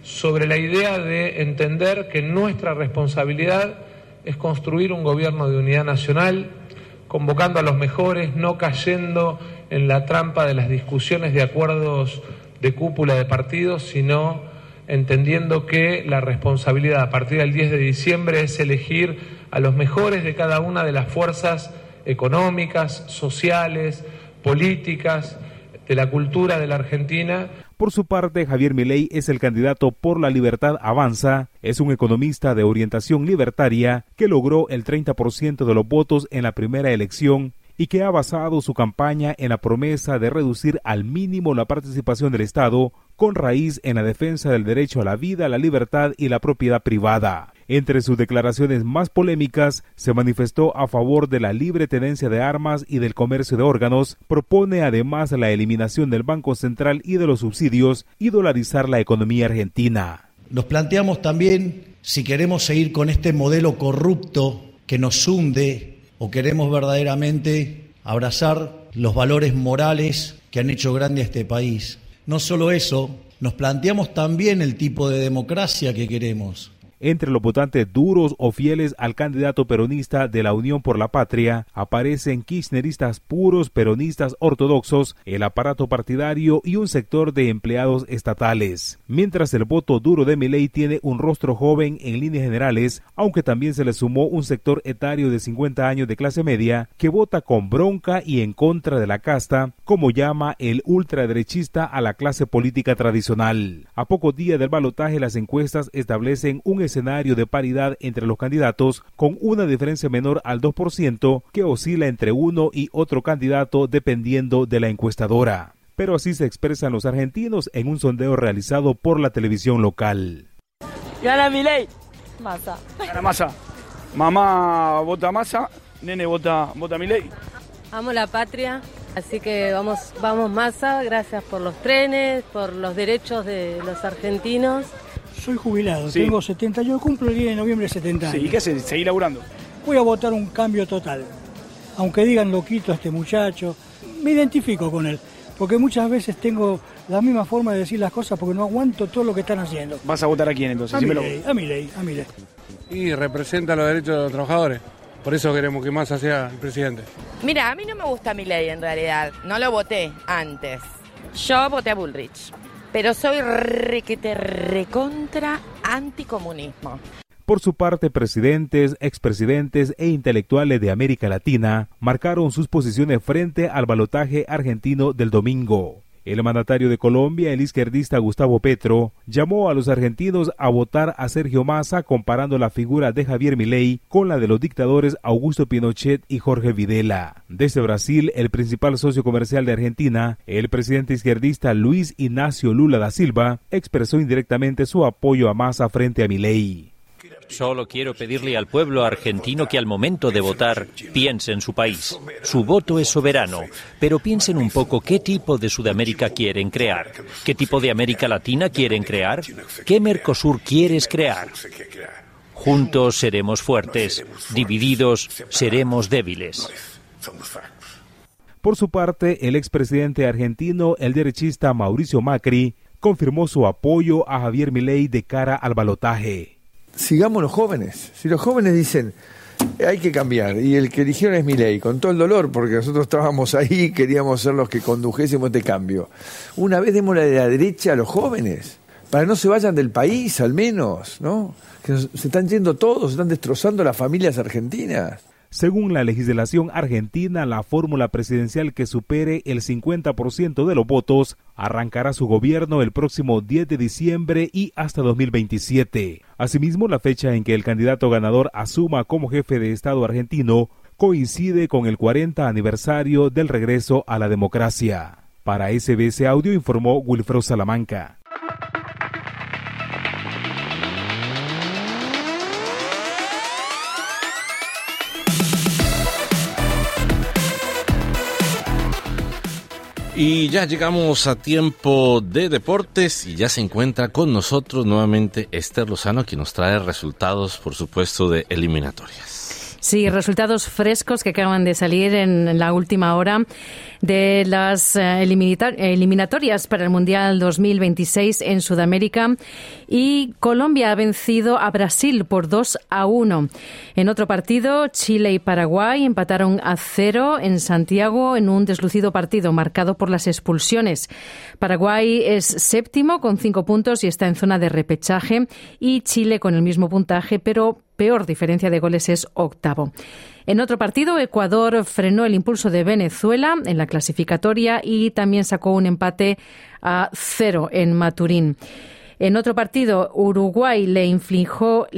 M: Sobre la idea de entender que nuestra responsabilidad es construir un gobierno de unidad nacional, convocando a los mejores, no cayendo en la trampa de las discusiones de acuerdos de cúpula de partidos, sino entendiendo que la responsabilidad a partir del 10 de diciembre es elegir a los mejores de cada una de las fuerzas económicas, sociales, políticas, de la cultura de la Argentina.
L: Por su parte, Javier Milei es el candidato por la libertad avanza, es un economista de orientación libertaria que logró el 30% de los votos en la primera elección y que ha basado su campaña en la promesa de reducir al mínimo la participación del Estado con raíz en la defensa del derecho a la vida, la libertad y la propiedad privada. Entre sus declaraciones más polémicas, se manifestó a favor de la libre tenencia de armas y del comercio de órganos, propone además la eliminación del Banco Central y de los subsidios y dolarizar la economía argentina.
N: Nos planteamos también si queremos seguir con este modelo corrupto que nos hunde o queremos verdaderamente abrazar los valores morales que han hecho grande a este país. No solo eso, nos planteamos también el tipo de democracia que queremos.
L: Entre los votantes duros o fieles al candidato peronista de la Unión por la Patria aparecen kirchneristas puros, peronistas ortodoxos, el aparato partidario y un sector de empleados estatales. Mientras el voto duro de Milei tiene un rostro joven en líneas generales, aunque también se le sumó un sector etario de 50 años de clase media que vota con bronca y en contra de la casta, como llama el ultraderechista a la clase política tradicional. A pocos días del balotaje las encuestas establecen un escenario de paridad entre los candidatos con una diferencia menor al 2% que oscila entre uno y otro candidato dependiendo de la encuestadora. Pero así se expresan los argentinos en un sondeo realizado por la televisión local.
O: Gana mi ley.
P: Masa.
O: Gana masa. Mamá vota masa, nene vota, vota mi ley.
P: Amo la patria, así que vamos, vamos masa. Gracias por los trenes, por los derechos de los argentinos.
Q: Soy jubilado, tengo 70, yo cumplo el día de noviembre 70 años.
O: Sí, ¿y qué haces? ¿Seguir laburando?
Q: Voy a votar un cambio total. Aunque digan loquito a este muchacho, me identifico con él. Porque muchas veces tengo la misma forma de decir las cosas porque no aguanto todo lo que están haciendo.
O: ¿Vas a votar a quién entonces?
Q: A mi
O: Dímelo.
Q: ley, a mi ley, a mi ley.
R: Y representa los derechos de los trabajadores. Por eso queremos que Massa sea el presidente.
S: Mira, a mí no me gusta mi ley en realidad. No lo voté antes. Yo voté a Bullrich. Pero soy requete recontra anticomunismo.
L: Por su parte, presidentes, expresidentes e intelectuales de América Latina marcaron sus posiciones frente al balotaje argentino del domingo. El mandatario de Colombia, el izquierdista Gustavo Petro, llamó a los argentinos a votar a Sergio Massa comparando la figura de Javier Milei con la de los dictadores Augusto Pinochet y Jorge Videla. Desde Brasil, el principal socio comercial de Argentina, el presidente izquierdista Luis Ignacio Lula da Silva, expresó indirectamente su apoyo a Massa frente a Milei.
T: Solo quiero pedirle al pueblo argentino que al momento de votar piense en su país. Su voto es soberano, pero piensen un poco qué tipo de Sudamérica quieren crear, qué tipo de América Latina quieren crear, qué Mercosur quieres crear. Juntos seremos fuertes, divididos seremos débiles.
L: Por su parte, el expresidente argentino, el derechista Mauricio Macri, confirmó su apoyo a Javier Milei de cara al balotaje
U: sigamos los jóvenes. Si los jóvenes dicen, hay que cambiar, y el que eligieron es mi ley, con todo el dolor, porque nosotros estábamos ahí, queríamos ser los que condujésemos este cambio. Una vez démosle de la derecha a los jóvenes, para que no se vayan del país al menos, ¿no? Que se están yendo todos, se están destrozando las familias argentinas.
L: Según la legislación argentina, la fórmula presidencial que supere el 50% de los votos arrancará su gobierno el próximo 10 de diciembre y hasta 2027. Asimismo, la fecha en que el candidato ganador asuma como jefe de Estado argentino coincide con el 40 aniversario del regreso a la democracia. Para SBS Audio informó Wilfredo Salamanca.
A: Y ya llegamos a tiempo de deportes y ya se encuentra con nosotros nuevamente Esther Lozano, quien nos trae resultados, por supuesto, de eliminatorias.
B: Sí, resultados frescos que acaban de salir en la última hora de las eh, eliminatorias para el Mundial 2026 en Sudamérica y Colombia ha vencido a Brasil por 2 a 1. En otro partido, Chile y Paraguay empataron a cero en Santiago en un deslucido partido marcado por las expulsiones. Paraguay es séptimo con cinco puntos y está en zona de repechaje y Chile con el mismo puntaje pero peor diferencia de goles es octavo. En otro partido, Ecuador frenó el impulso de Venezuela en la clasificatoria y también sacó un empate a cero en Maturín. En otro partido, Uruguay le infligió,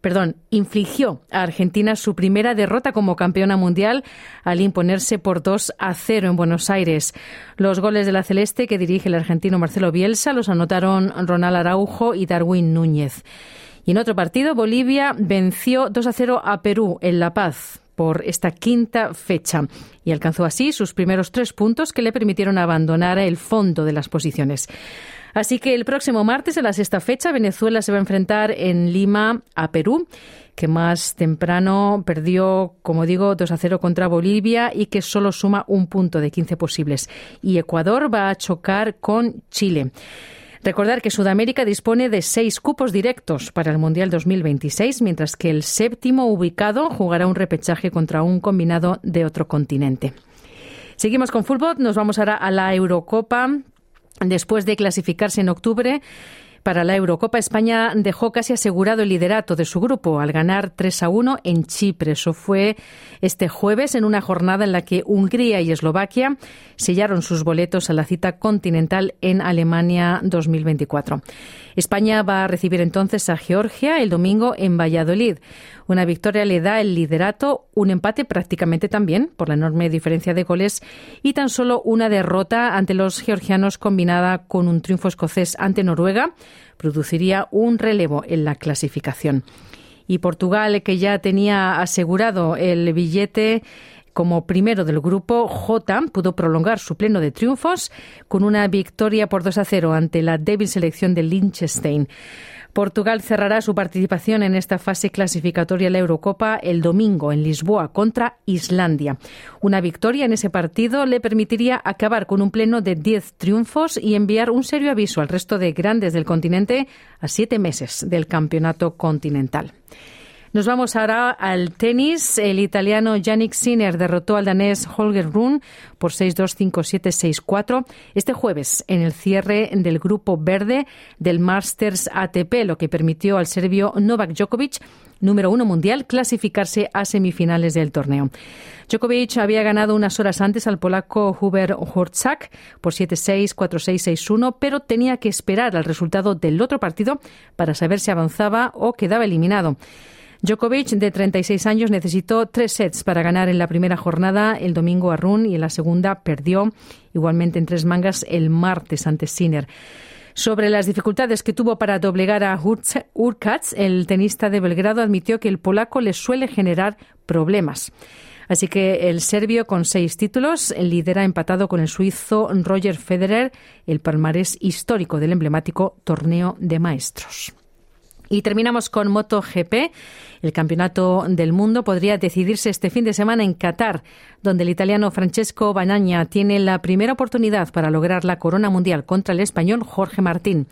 B: perdón, infligió a Argentina su primera derrota como campeona mundial al imponerse por 2 a 0 en Buenos Aires. Los goles de la Celeste que dirige el argentino Marcelo Bielsa los anotaron Ronald Araujo y Darwin Núñez. Y en otro partido, Bolivia venció 2 a 0 a Perú en La Paz por esta quinta fecha y alcanzó así sus primeros tres puntos que le permitieron abandonar el fondo de las posiciones. Así que el próximo martes, en la sexta fecha, Venezuela se va a enfrentar en Lima a Perú, que más temprano perdió, como digo, 2 a 0 contra Bolivia y que solo suma un punto de 15 posibles. Y Ecuador va a chocar con Chile. Recordar que Sudamérica dispone de seis cupos directos para el Mundial 2026, mientras que el séptimo ubicado jugará un repechaje contra un combinado de otro continente. Seguimos con fútbol, nos vamos ahora a la Eurocopa. Después de clasificarse en octubre, para la Eurocopa, España dejó casi asegurado el liderato de su grupo al ganar 3 a 1 en Chipre. Eso fue este jueves en una jornada en la que Hungría y Eslovaquia sellaron sus boletos a la cita continental en Alemania 2024. España va a recibir entonces a Georgia el domingo en Valladolid. Una victoria le da el liderato, un empate prácticamente también por la enorme diferencia de goles y tan solo una derrota ante los georgianos combinada con un triunfo escocés ante Noruega produciría un relevo en la clasificación. Y Portugal, que ya tenía asegurado el billete como primero del grupo J, pudo prolongar su pleno de triunfos con una victoria por 2 a 0 ante la débil selección de Liechtenstein. Portugal cerrará su participación en esta fase clasificatoria a la Eurocopa el domingo en Lisboa contra Islandia. Una victoria en ese partido le permitiría acabar con un pleno de 10 triunfos y enviar un serio aviso al resto de grandes del continente a siete meses del campeonato continental. Nos vamos ahora al tenis. El italiano Yannick Sinner derrotó al danés Holger Rune por 6-2, 5-7, 6-4 este jueves en el cierre del grupo verde del Masters ATP, lo que permitió al serbio Novak Djokovic número uno mundial, clasificarse a semifinales del torneo. Djokovic había ganado unas horas antes al polaco Hubert Horczak por 7-6, 4-6, 6-1, pero tenía que esperar al resultado del otro partido para saber si avanzaba o quedaba eliminado. Djokovic, de 36 años, necesitó tres sets para ganar en la primera jornada el domingo a Run y en la segunda perdió igualmente en tres mangas el martes ante Sinner. Sobre las dificultades que tuvo para doblegar a Urkats, el tenista de Belgrado admitió que el polaco le suele generar problemas. Así que el serbio con seis títulos lidera empatado con el suizo Roger Federer el palmarés histórico del emblemático torneo de maestros. Y terminamos con MotoGP. El campeonato del mundo podría decidirse este fin de semana en Qatar, donde el italiano Francesco Bagnaia tiene la primera oportunidad para lograr la corona mundial contra el español Jorge Martín.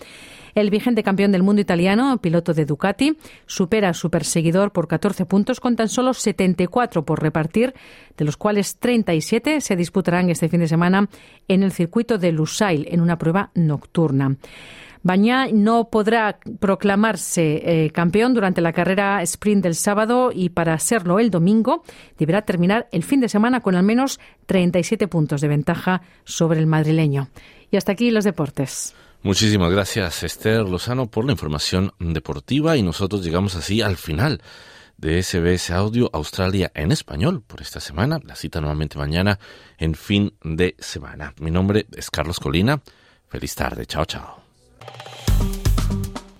B: El vigente campeón del mundo italiano, piloto de Ducati, supera a su perseguidor por 14 puntos con tan solo 74 por repartir, de los cuales 37 se disputarán este fin de semana en el circuito de Lusail, en una prueba nocturna. Bañá no podrá proclamarse eh, campeón durante la carrera sprint del sábado y para hacerlo el domingo deberá terminar el fin de semana con al menos 37 puntos de ventaja sobre el madrileño. Y hasta aquí los deportes.
A: Muchísimas gracias Esther Lozano por la información deportiva y nosotros llegamos así al final de SBS Audio Australia en español por esta semana. La cita nuevamente mañana en fin de semana. Mi nombre es Carlos Colina. Feliz tarde. Chao, chao.